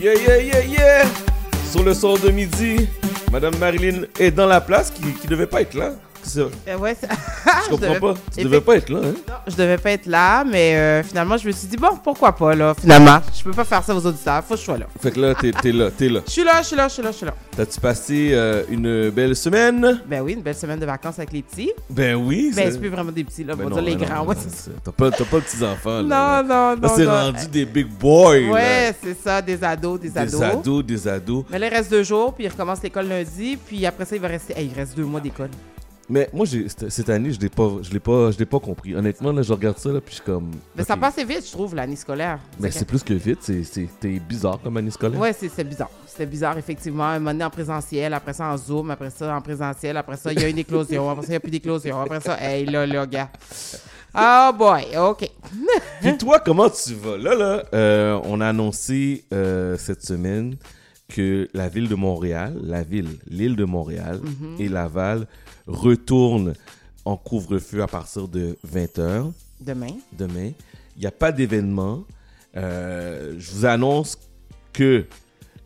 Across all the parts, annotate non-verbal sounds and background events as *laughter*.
Yeah, yeah, yeah, yeah! Sur le son de midi, Madame Marilyn est dans la place qui, qui devait pas être là. Euh, ouais, c'est- *laughs* Je comprends devais- pas. Tu devais pas être là, hein? Non, je devais pas être là, mais euh, finalement, je me suis dit, bon, pourquoi pas, là, finalement. Je peux pas faire ça aux auditeurs, faut que je sois là. Fait que là, t'es t'es là, t'es là. Je suis là, je suis là, je suis là, je suis là. T'as-tu passé euh, une belle semaine? Ben oui, une belle semaine de vacances avec les petits. Ben oui. Ben, c'est- plus vraiment des petits, là, Ben on non, va dire les ben grands. ben Ouais, T'as pas, pas de petits-enfants, là. Non, non, non. Là, c'est rendu des big boys. Ouais, c'est ça, des ados, des, Des ados. ados, des ados. Mais là, il reste deux jours, puis il recommence l'école lundi, puis après ça, il va rester. Hey, il reste deux mois d'école. Mais moi, cette année, je l'ai pas, je l'ai pas, je l'ai pas compris. Honnêtement, là, je regarde ça, là, puis je suis comme. Mais ça passe vite, je trouve, l'année scolaire. Mais c'est plus que vite, c'est- c'était bizarre comme année scolaire. Ouais, c'est c'est bizarre. C'était bizarre, effectivement. Un moment donné en présentiel, après ça en Zoom, après ça en présentiel, après ça, il y a une éclosion, après ça, il n'y a plus d'éclosion, après ça, hey, là, là, gars. Oh boy, OK. Puis toi, comment tu vas? Là, là, euh, on a annoncé euh, cette semaine que la ville de Montréal, la ville, l'île de Montréal Mhm. et Laval retournent en couvre-feu à partir de 20h Demain. demain. Il n'y a pas d'événement. Euh, je vous annonce que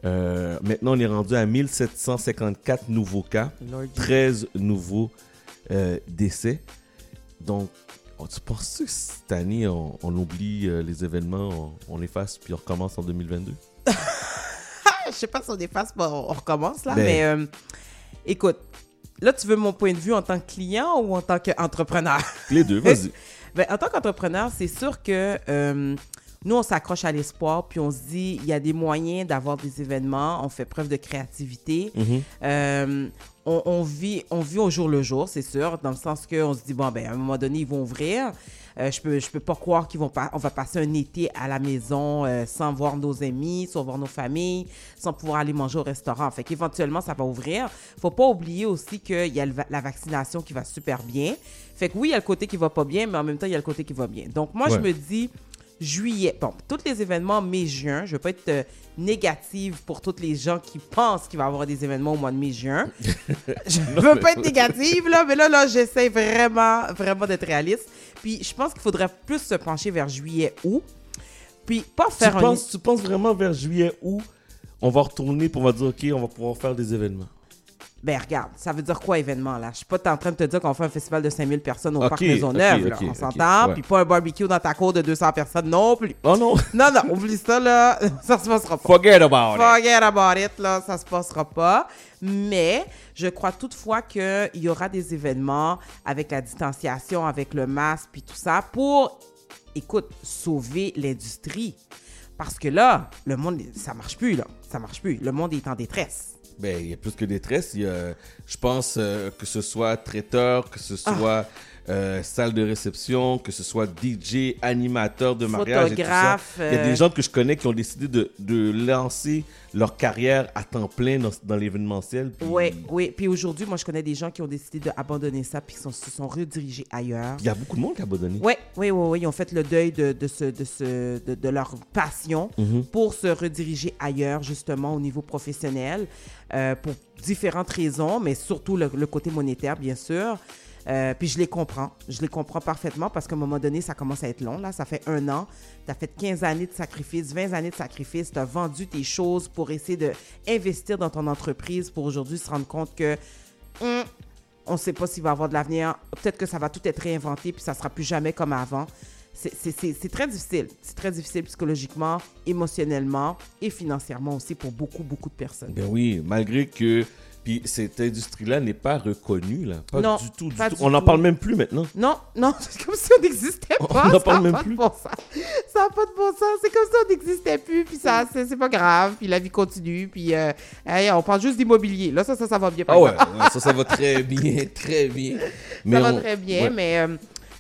euh, maintenant, on est rendu à 1754 nouveaux cas. Lord 13 nouveaux euh, décès. Donc, oh, tu penses que cette année, on, on oublie euh, les événements, on, on efface, puis on recommence en 2022? *laughs* Je sais pas si on dépasse, pas, on recommence là, Ben. mais euh, écoute, là, tu veux mon point de vue en tant que client ou en tant qu'entrepreneur? *laughs* Les deux, vas-y. *laughs* Ben, en tant qu'entrepreneur, c'est sûr que euh, nous, on s'accroche à l'espoir, puis on se dit, il y a des moyens d'avoir des événements, on fait preuve de créativité. Mhm. Euh, on, on vit, on vit au jour le jour, c'est sûr, dans le sens qu'on se dit, bon, ben, à un moment donné, ils vont ouvrir. Euh, je peux, je peux pas croire qu'ils vont pas, on va passer un été à la maison euh, sans voir nos amis, sans voir nos familles, sans pouvoir aller manger au restaurant. Fait qu'éventuellement, ça va ouvrir. Faut pas oublier aussi qu'il y a le la vaccination qui va super bien. Fait que oui, il y a le côté qui va pas bien, mais en même temps, il y a le côté qui va bien. Donc, moi, je me dis, juillet, bon, tous les événements mai-juin, je veux pas être euh, négative pour tous les gens qui pensent qu'il va y avoir des événements au mois de mai-juin. *laughs* je veux pas être *laughs* négative, là, mais là, là, j'essaie vraiment, vraiment d'être réaliste. Puis, je pense qu'il faudrait plus se pencher vers juillet-août. Puis, pas Tu faire un... penses, tu penses vraiment vers juillet où on va retourner pour on va dire, OK, on va pouvoir faire des événements? Ben, regarde, ça veut dire quoi, événement, là? Je suis pas en train de te dire qu'on fait un festival de 5000 personnes au Parc Maisonneuve, ok, là. On s'entend? Puis pas un barbecue dans ta cour de 200 personnes non plus. Oh non! *laughs* Non, non, oublie ça, là. *laughs* Ça se passera pas. Forget about it! Forget about it, là, ça se passera pas. Mais je crois toutefois qu'il y aura des événements avec la distanciation, avec le masque, puis tout ça, pour, écoute, sauver l'industrie. Parce que là, le monde, ça marche plus, là. Ça marche plus. Le monde est en détresse. Ben, il y a plus que détresse. Il y a, je pense euh, que ce soit traiteur, que ce Ah. soit euh, salle de réception, que ce soit DJ, animateur de mariage et tout ça. Photographe, Il y a euh, des gens que je connais qui ont décidé de, de lancer leur carrière à temps plein dans, dans l'événementiel. puis Oui, oui. Puis aujourd'hui, moi, je connais des gens qui ont décidé d'abandonner ça, puis qui sont- se sont redirigés ailleurs. Il y a beaucoup de monde qui a abandonné. Oui, oui, oui, oui. Ils ont fait le deuil de, de, ce, de, ce, de, de leur passion Mhm. pour se rediriger ailleurs, justement, au niveau professionnel, euh, pour différentes raisons, mais surtout le, le côté monétaire, bien sûr. Euh, puis je les comprends. Je les comprends parfaitement parce qu'à un moment donné, ça commence à être long. Là, ça fait un an. Tu as fait 15 années de sacrifice, 20 années de sacrifice. Tu as vendu tes choses pour essayer d'investir dans ton entreprise pour aujourd'hui se rendre compte que hum, on ne sait pas s'il va y avoir de l'avenir. Peut-être que ça va tout être réinventé puis ça sera plus jamais comme avant. C'est très difficile. C'est très difficile psychologiquement, émotionnellement et financièrement aussi pour beaucoup, beaucoup de personnes. Ben oui, malgré que puis cette industrie-là n'est pas reconnue là, pas Non, du tout. du pas tout. du On n'en parle même plus maintenant. Non, non, c'est comme si on n'existait On pas. n'en ça parle même pas plus. Bon. Ça n'a pas de bon sens. C'est comme si on n'existait plus, puis ça, c'est pas grave, puis la vie continue, puis euh, hey, on parle juste d'immobilier. Là, ça, ça, ça va bien. Ah ouais, ça, ça va très bien, très bien. *laughs* ça va on- très bien, ouais. mais, euh,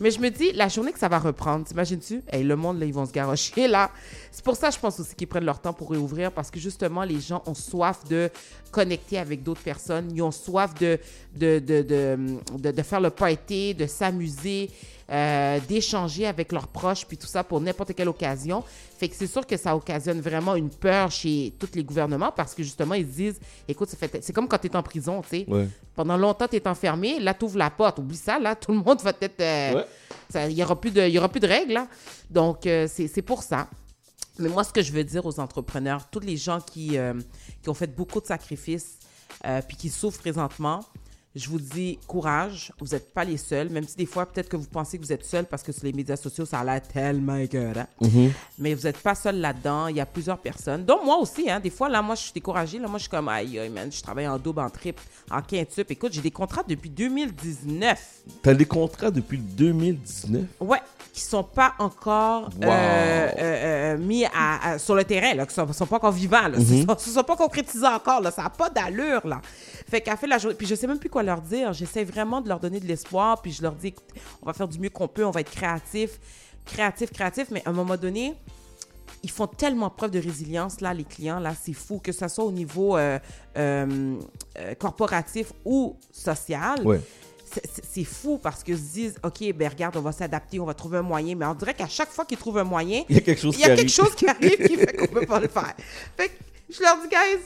mais je me dis, la journée que ça va reprendre, t'imagines-tu? Hey, le monde, là, ils vont se garrocher, là. C'est pour ça, je pense aussi qu'ils prennent leur temps pour réouvrir, parce que justement, les gens ont soif de connecter avec d'autres personnes. Ils ont soif de faire le party, de s'amuser, euh, d'échanger avec leurs proches, puis tout ça pour n'importe quelle occasion. Fait que c'est sûr que ça occasionne vraiment une peur chez tous les gouvernements, parce que justement, ils se disent, écoute, ça fait- c'est comme quand tu es en prison, tu sais. Ouais. Pendant longtemps, tu es enfermé. Là, tu ouvres la porte. Oublie ça, là. Tout le monde va peut-être. euh, Ouais. Il n'y aura, plus de- il y aura plus de règles, là. Donc, euh, c'est c'est pour ça. Mais moi, ce que je veux dire aux entrepreneurs, tous les gens qui, euh, qui ont fait beaucoup de sacrifices euh, puis qui souffrent présentement, je vous dis courage, vous n'êtes pas les seuls, même si des fois, peut-être que vous pensez que vous êtes seuls parce que sur les médias sociaux, ça a l'air tellement écœurant. Mais vous n'êtes pas seul là-dedans, il y a plusieurs personnes, dont moi aussi. Hein, des fois, là, moi, je suis découragée. Là, moi, je suis comme, aïe, aïe, man, je travaille en double, en triple, en quintuple. Écoute, j'ai des contrats depuis 2019. T'as des contrats depuis 2019? Ouais, qui sont pas encore Wow. euh, euh, euh, mis à, à- sur le terrain, là, qui sont, sont pas encore vivants, là, *laughs* Ils sont, sont pas concrétisés encore, là, ça n'a pas d'allure, là. Fait qu'à fait la journée, puis je sais même plus quoi leur dire, j'essaie vraiment de leur donner de l'espoir, puis je leur dis, écoute, on va faire du mieux qu'on peut, on va être créatif, créatif, créatif, mais à un moment donné, ils font tellement preuve de résilience, là, les clients, là, c'est fou, que ce soit au niveau euh, euh, corporatif ou social. Ouais. C'est- fou parce qu'ils se disent, OK, ben regarde, on va s'adapter, on va trouver un moyen. Mais on dirait qu'à chaque fois qu'ils trouvent un moyen, Il y a quelque chose il y a qui quelque arrive. chose qui arrive qui fait qu'on peut pas le faire. Fait que je leur dis, guys,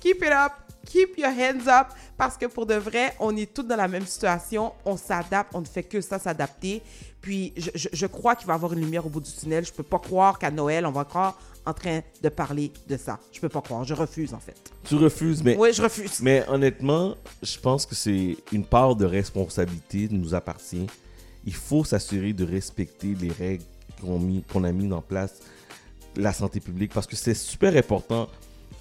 keep it up, keep your hands up, parce que pour de vrai, on est tous dans la même situation, on s'adapte, on ne fait que ça, s'adapter. Puis je, je- je crois qu'il va y avoir une lumière au bout du tunnel. Je peux pas croire qu'à Noël, on va encore en train de parler de ça. Je peux pas croire, je refuse en fait. Tu refuses, mais, Oui, je refuse. mais honnêtement, je pense que c'est une part de responsabilité qui nous appartient. Il faut s'assurer de respecter les règles qu'on mis- qu'on a mis en place, la santé publique, parce que c'est super important.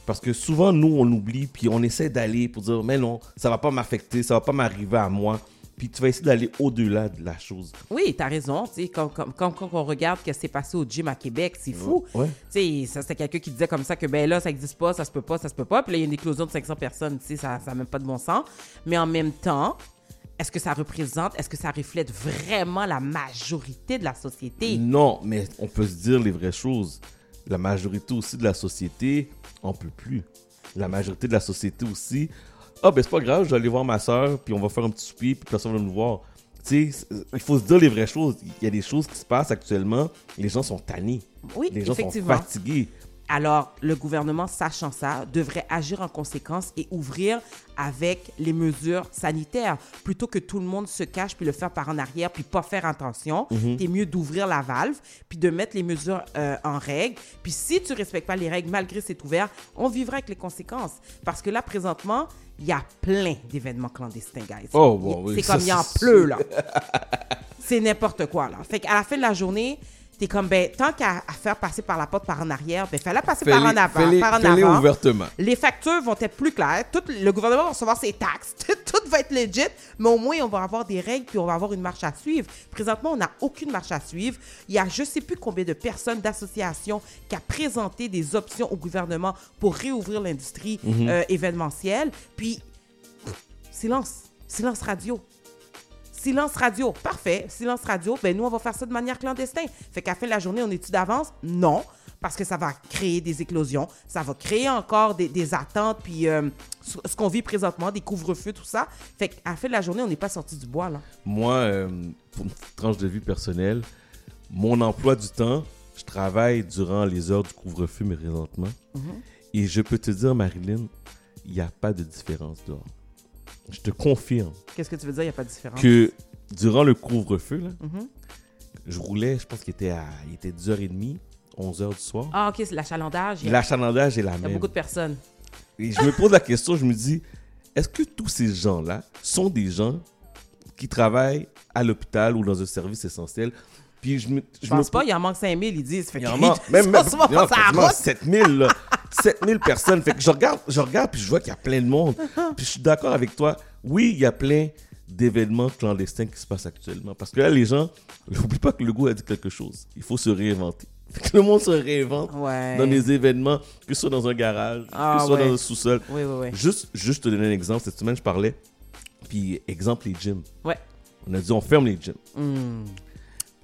Parce que souvent, nous, on oublie, puis on essaie d'aller pour dire, mais non, ça va pas m'affecter, ça va pas m'arriver à moi. Puis tu vas essayer d'aller au-delà de la chose. Oui, t'as raison. Tu sais, quand, quand, quand- quand on regarde ce qui s'est passé au gym à Québec, c'est fou. Ouais. Tu sais, ça, c'était quelqu'un qui disait comme ça que, ben là, ça n'existe pas, ça se peut pas, ça se peut pas. Puis là, il y a une éclosion de 500 personnes. Ça n'a même pas de bon sens. Mais en même temps, est-ce que ça représente, est-ce que ça reflète vraiment la majorité de la société? Non, mais on peut se dire les vraies choses. La majorité aussi de la société en peut plus. La majorité de la société aussi. Ah, ben c'est pas grave, je vais aller voir ma soeur, puis on va faire un petit souper, puis personne va nous voir. Tu sais, il faut se dire les vraies choses. Il y a des choses qui se passent actuellement. Les gens sont tannés. Oui, Les gens sont fatigués. Alors, le gouvernement, sachant ça, devrait agir en conséquence et ouvrir avec les mesures sanitaires. Plutôt que tout le monde se cache puis le faire par en arrière puis pas faire attention, c'est mieux d'ouvrir la valve puis de mettre les mesures euh, en règle. Puis si tu respectes pas les règles malgré c'est ouvert, on vivra avec les conséquences. Parce que là, présentement, il y a plein d'événements clandestins, guys. Oh, oui, c'est comme il en c'est pleut, là. c'est n'importe quoi, là. Fait qu'à la fin de la journée, t'es comme, ben, tant qu'à faire passer par la porte par en arrière, ben, fallait passer par en avant, fais-les- par en fais-les avant. ouvertement. Les factures vont être plus claires. Tout, le gouvernement va recevoir ses taxes. *laughs* Tout va être legit. Mais au moins, on va avoir des règles puis on va avoir une marche à suivre. Présentement, on n'a aucune marche à suivre. Il y a je sais plus combien de personnes, d'associations qui a présenté des options au gouvernement pour réouvrir l'industrie euh, événementielle. Puis, silence. Silence radio. Silence radio. Parfait. Silence radio. Ben, nous, on va faire ça de manière clandestine. Fait qu'à la fin de la journée, on est-tu d'avance? Non. Parce que ça va créer des éclosions. Ça va créer encore des, des attentes. Puis euh, ce qu'on vit présentement, des couvre-feux, tout ça. Fait qu'à la fin de la journée, on n'est pas sorti du bois, là. Moi, euh, pour une tranche de vie personnelle, mon emploi du temps, je travaille durant les heures du couvre-feu, mais présentement. Et je peux te dire, Marilyn, il n'y a pas de différence dehors. Je te confirme Qu'est-ce que tu veux dire? Il n'y a pas de différence. que durant le couvre-feu, là, Mhm. je roulais, je pense qu'il était à il était 10h30, 11h du soir. Ah, OK, c'est l'achalandage. Il y a, L'achalandage est la il y a même. beaucoup de personnes. Et je me pose la question, je me dis, est-ce que tous ces gens-là sont des gens qui travaillent à l'hôpital ou dans un service essentiel? Puis je me, Je pense me pas, il en manque 5000, ils disent. Fait Il y *laughs* en manque. Même, même. 7000, là. 7000 personnes. Fait que je regarde, je regarde, puis je vois qu'il y a plein de monde. Puis je suis d'accord avec toi. Oui, il y a plein d'événements clandestins qui se passent actuellement. Parce que là, les gens, n'oublie pas que le goût a dit quelque chose. Il faut se réinventer. Que le monde se réinvente Ouais. dans des événements, que ce soit dans un garage, Ah, que ce soit ouais. dans un sous-sol. Oui, oui, oui. Juste, juste te donner un exemple. Cette semaine, je parlais. Puis, exemple, les gyms. Ouais. On a dit, on ferme les gyms. Hmm.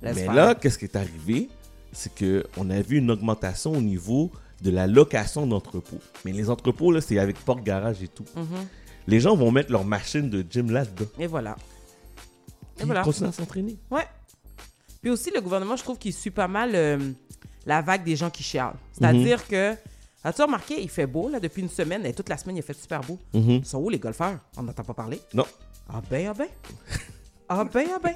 Mais faire. là, qu'est-ce qui est arrivé? C'est qu'on a vu une augmentation au niveau de la location d'entrepôts. Mais les entrepôts, là, c'est avec porte-garage et tout. Mhm. Les gens vont mettre leur machine de gym là-dedans. Et voilà. Puis voilà. ils continuent à s'entraîner. Ouais. Puis aussi, le gouvernement, je trouve qu'il suit pas mal euh, la vague des gens qui chialent. C'est-à-dire que, as-tu remarqué, il fait beau, là, depuis une semaine, et toute la semaine, il a fait super beau. Mhm. Ils sont où, les golfeurs? On n'entend pas parler. Non. Ah ben, ah ben. Ah ben, ah ben.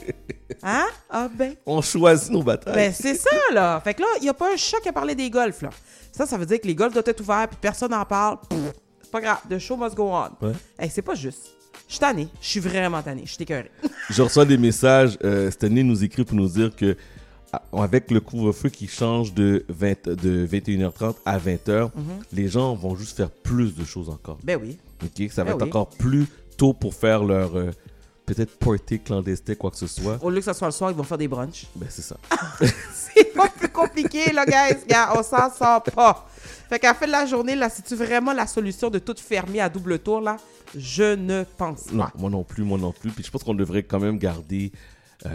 Hein? Ah ben. On choisit nos batailles. Ben, c'est ça, là. Fait que là, il n'y a pas un chat qui a parlé des golfs, là. Ça, ça veut dire que les golfs doivent être ouverts, puis personne n'en parle. C'est pas grave. The show must go on. Ouais. Hey, c'est pas juste. Je suis tannée. Je suis vraiment tannée. Je suis écœurée. *laughs* Je reçois des messages. Euh, Stanley nous écrit pour nous dire que à- avec le couvre-feu qui change de, 20 de 21h30 à 20h, les gens vont juste faire plus de choses encore. Ben oui. Ok, Ça va Ben être oui. encore plus tôt pour faire leur euh, peut-être party clandestin, quoi que ce soit. Au lieu que ça soit le soir, ils vont faire des brunchs. Ben c'est ça. *laughs* C'est pas plus compliqué, là, guys. Regarde, on s'en sort pas. Fait qu'à la fin de la journée, là, c'est-tu vraiment la solution de tout fermer à double tour, là? Je ne pense Non, pas. moi non plus, moi non plus. Puis je pense qu'on devrait quand même garder euh,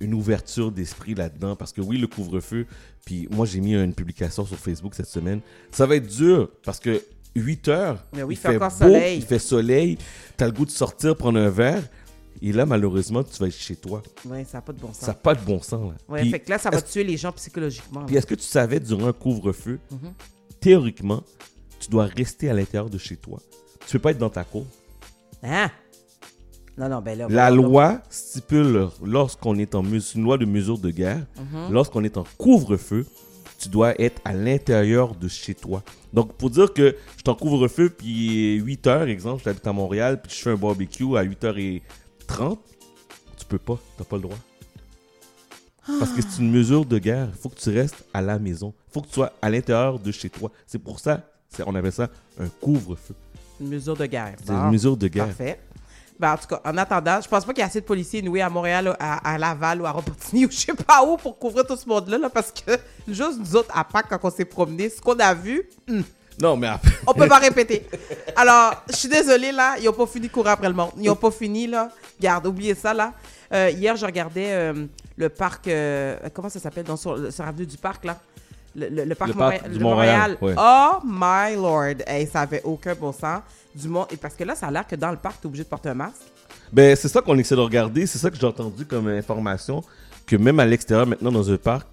une ouverture d'esprit là-dedans. Parce que oui, le couvre-feu, puis moi j'ai mis une publication sur Facebook cette semaine. Ça va être dur parce que 8 heures, Mais oui, il fait encore beau, soleil. il fait soleil, t'as le goût de sortir, prendre un verre. Et là, malheureusement, tu vas être chez toi. Ouais, ça n'a pas de bon sens. Ça n'a pas de bon sens. Là. Ouais, Puis, fait que là, ça va tuer les gens psychologiquement. puis est-ce que tu savais, durant un couvre-feu, Mhm. théoriquement, tu dois rester à l'intérieur de chez toi? Tu peux pas être dans ta cour. Hein? Non, non, ben là. La loi stipule, lorsqu'on est en mesure, une loi de mesure de guerre, Mhm. lorsqu'on est en couvre-feu, tu dois être à l'intérieur de chez toi. Donc, pour dire que je suis en couvre-feu, puis 8 heures, exemple, j'habite à Montréal, puis je fais un barbecue à 8h30, tu peux pas, t'as pas le droit. Parce que c'est une mesure de guerre. Il faut que tu restes à la maison. Il faut que tu sois à l'intérieur de chez toi. C'est pour ça, on appelle ça un couvre-feu. Une mesure de guerre. C'est Bon. une mesure de guerre. Parfait. Ben, en tout cas, en attendant, je pense pas qu'il y a assez de policiers noués à Montréal, à, à Laval ou à Repentigny *laughs* ou je sais pas où pour couvrir tout ce monde-là, là, parce que juste nous autres, à Pâques, quand on s'est promenés, ce qu'on a vu, Non, mais après, on peut pas répéter. Alors, je suis désolée, là, ils ont pas fini de courir après le monde. Ils ont pas fini, là. Garde, oubliez ça, là. Euh, hier, je regardais euh, le parc, euh, comment ça s'appelle, dans sur, sur l'avenue du parc, là. Le, le- le parc, Le parc Montréal-. Oh my lord! Hey, ça avait aucun bon sens. Du monde. Et parce que là, ça a l'air que dans le parc, t'es obligé de porter un masque. Ben, c'est ça qu'on essaie de regarder. C'est ça que j'ai entendu comme information. Que même à l'extérieur, maintenant, dans un parc,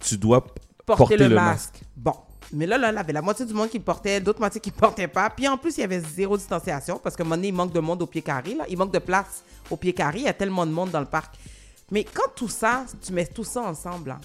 tu dois p- porter, le, masque. Bon. Mais là, là, il y avait la moitié du monde qui portait, d'autres moitiés qui ne *laughs* portaient pas. Puis en plus, il y avait zéro distanciation parce qu'à un moment donné, il manque de monde au pied carré. Là. Il manque de place au pied carré. Il y a tellement de monde dans le parc. Mais quand tout ça, tu mets tout ça ensemble, là,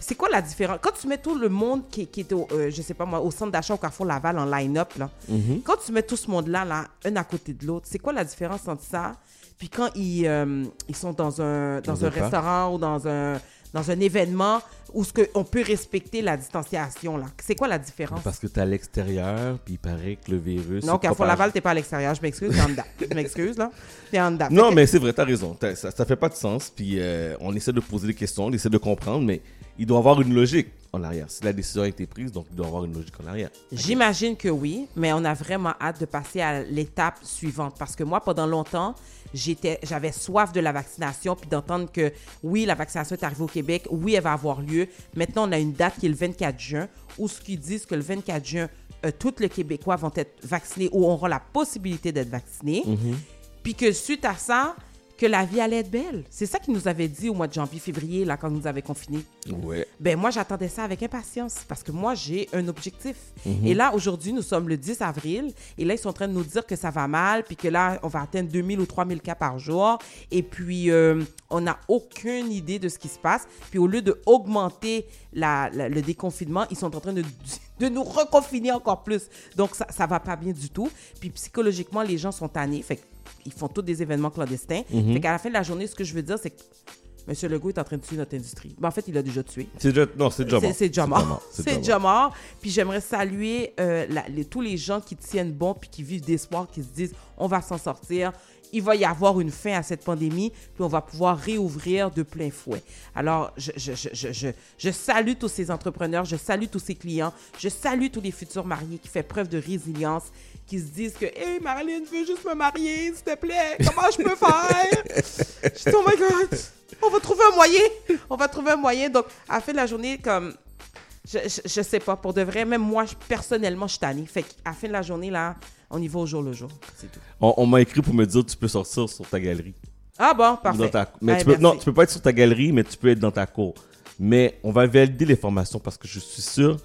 c'est quoi la différence? Quand tu mets tout le monde qui, qui est au, euh, je sais pas moi, au centre d'achat au Carrefour Laval en line-up, là, Mhm. quand tu mets tout ce monde-là, là, un à côté de l'autre, c'est quoi la différence entre ça? Puis quand ils, euh, ils sont dans un, dans Dans un, restaurant ou dans un, dans un événement où ce que on peut respecter la distanciation, là. C'est quoi la différence? Parce que t'es à l'extérieur, puis il paraît que le virus. non, se Carrefour propage. Laval, t'es pas à l'extérieur. Je m'excuse, t'es en dedans. Je m'excuse, là. T'es en dedans. Non, mais c'est vrai, t'as raison. T'as- Ça, ça fait pas de sens. Puis euh, on essaie de poser des questions, on essaie de comprendre, mais il doit avoir une logique en arrière. Si la décision a été prise, donc il doit avoir une logique en arrière. J'imagine que oui, mais on a vraiment hâte de passer à l'étape suivante parce que moi, pendant longtemps, j'étais, j'avais soif de la vaccination puis d'entendre que oui, la vaccination est arrivée au Québec, oui, elle va avoir lieu. Maintenant, on a une date qui est le 24 juin où ce qu'ils disent que le 24 juin, euh, tous les Québécois vont être vaccinés ou auront la possibilité d'être vaccinés. Puis que suite à ça, que la vie allait être belle. C'est ça qu'ils nous avaient dit au mois de janvier, février, là, quand ils nous avaient confinés. Ouais. Ben moi, j'attendais ça avec impatience parce que moi, j'ai un objectif. Et là, aujourd'hui, nous sommes le 10 avril et là, ils sont en train de nous dire que ça va mal puis que là, on va atteindre 2000 ou 3000 cas par jour. Et puis, euh, on n'a aucune idée de ce qui se passe. Puis, au lieu de augmenter la- la- le déconfinement, ils sont en train de, de nous reconfiner encore plus. Donc, ça, ça va pas bien du tout. Puis, psychologiquement, les gens sont tannés. Fait qu'ils font tous des événements clandestins. Fait qu'à la fin de la journée, ce que je veux dire, c'est que M. Legault est en train de tuer notre industrie. Ben, en fait, il l'a déjà tué. C'est déjà, non, c'est déjà mort. C'est déjà mort. C'est C'est déjà mort. Puis j'aimerais saluer euh, la- les- tous les gens qui tiennent bon puis qui vivent d'espoir, qui se disent on va s'en sortir. Il va y avoir une fin à cette pandémie, puis on va pouvoir réouvrir de plein fouet. Alors, je, je, je, je, je, je salue tous ces entrepreneurs, je salue tous ces clients, je salue tous les futurs mariés qui font preuve de résilience, qui se disent que Hey, Marilyn veut juste me marier, s'il te plaît, comment je peux faire? *laughs* Je dis, oh my God, on va trouver un moyen. On va trouver un moyen. Donc, à la fin de la journée, comme, je, je, je sais pas, pour de vrai, même moi, je- personnellement, je suis tannée. Fait qu'à la fin de la journée, là, on y va au jour le jour. C'est tout. On, on m'a écrit pour me dire tu peux sortir sur ta galerie. Ah bon, parfait. Ta- mais Hey, tu peux, merci. non, tu peux pas être sur ta galerie, mais tu peux être dans ta cour. Mais on va valider les formations parce que je suis sûr.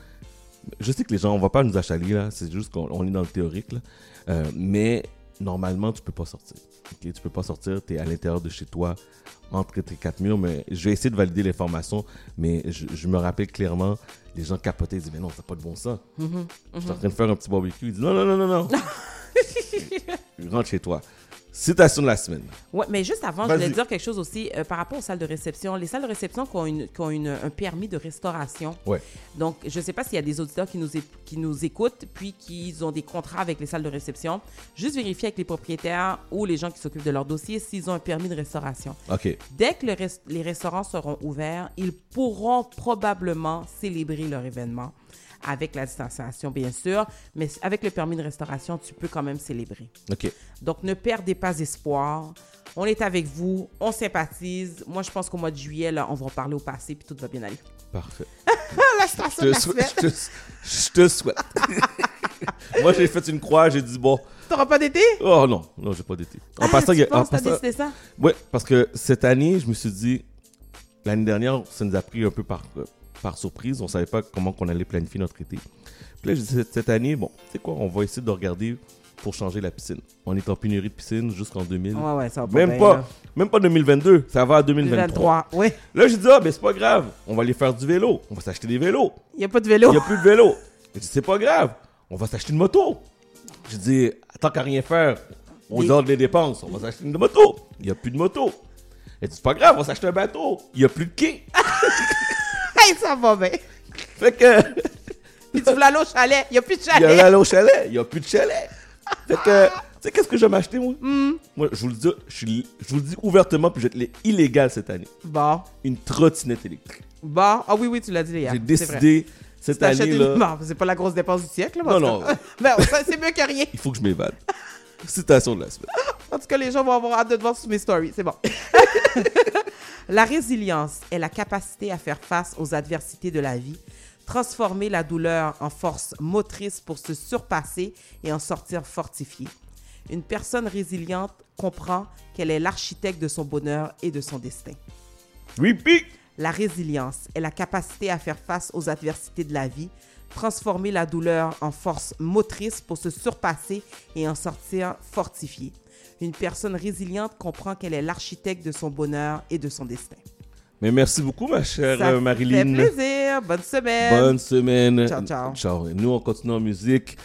Je sais que les gens, on va pas nous achaler là, c'est juste qu'on on est dans le théorique là. Euh, mais normalement, tu peux pas sortir. Ok, Tu peux pas sortir, tu es à l'intérieur de chez toi, entre tes quatre murs, mais je vais essayer de valider l'information, mais je, je me rappelle clairement, les gens capotaient, ils disaient, mais non, t'as pas de bon sens. Je suis en train de faire un petit barbecue, ils disent, non, non, non, non, non. *laughs* Rentre chez toi. Citation de la semaine. Ouais, mais juste avant, je voulais dire quelque chose aussi euh, par rapport aux salles de réception. Les salles de réception qui ont, une, qui ont une- un permis de restauration. Ouais. Donc, je ne sais pas s'il y a des auditeurs qui nous, qui nous écoutent, puis qui ont des contrats avec les salles de réception. Juste vérifier avec les propriétaires ou les gens qui s'occupent de leur dossier s'ils ont un permis de restauration. OK. Dès que le res- les restaurants seront ouverts, ils pourront probablement célébrer leur événement avec la distanciation, bien sûr, mais avec le permis de restauration, tu peux quand même célébrer. OK. Donc, ne perdez pas espoir. On est avec vous, on sympathise. Moi, je pense qu'au mois de juillet, là, on va reparler au passé, puis tout va bien aller. Parfait. *laughs* la Je station de la je, te, je te souhaite. *laughs* Moi, j'ai fait une croix, j'ai dit, bon, T'auras pas d'été? oh non, non, j'ai pas d'été. En Ah, passant, tu a- en penses, passant- décidé ça? Ouais, parce que cette année, je me suis dit, l'année dernière, ça nous a pris un peu par, par surprise. On savait pas comment qu'on allait planifier notre été. Puis là, je dis, cette- année, bon, tu sais quoi, on va essayer de regarder pour changer la piscine. On est en pénurie de piscine jusqu'en 2000. Ouais, ouais, ça va pas même, bien, pas, là. même pas 2022, ça va à 2023. 2023, oui. Là, j'ai dit, ah, ben c'est pas grave, on va aller faire du vélo. On va s'acheter des vélos. Il n'y a pas de vélo. Il n'y a plus de vélo. J'ai dit, c'est pas grave, on va s'acheter une moto. J'ai dit, tant qu'à rien faire, on Des- donne les dépenses, on va s'acheter une moto. Il n'y a plus de moto. Elle dit, c'est pas grave, on va s'acheter un bateau. Il n'y a plus de quai. *laughs* Hey, ça va bien. fait que, Puis tu voulais aller au chalet. Il n'y a plus de il y chalet. aller au chalet, il n'y a plus de chalet. Fait que, tu sais, qu'est-ce que je vais m'acheter, moi? Hmm. Moi, je vous le dis, je, vous le dis ouvertement, puis je vais être illégal cette année. Bon. Une trottinette électrique. Bon. Ah oui, oui, tu l'as dit hier. J'ai décidé, cette T'achètes année, une... Bon, c'est pas la grosse dépense du siècle. là, Non, cas- *laughs* Ben, c'est mieux que rien. il faut que je m'évade. *laughs* Citation de la semaine. En tout cas, les gens vont avoir hâte de te voir sur mes stories. C'est bon. *laughs* la résilience est la capacité à faire face aux adversités de la vie, transformer la douleur en force motrice pour se surpasser et en sortir fortifié. Une personne résiliente comprend qu'elle est l'architecte de son bonheur et de son destin. Repeat! La résilience est la capacité à faire face aux adversités de la vie, transformer la douleur en force motrice pour se surpasser et en sortir fortifié. Une personne résiliente comprend qu'elle est l'architecte de son bonheur et de son destin. Mais merci beaucoup, ma chère Ça euh, Marilyn. fait plaisir. Bonne semaine. Bonne semaine. Ciao, ciao. Ciao. Et nous, on continue en musique.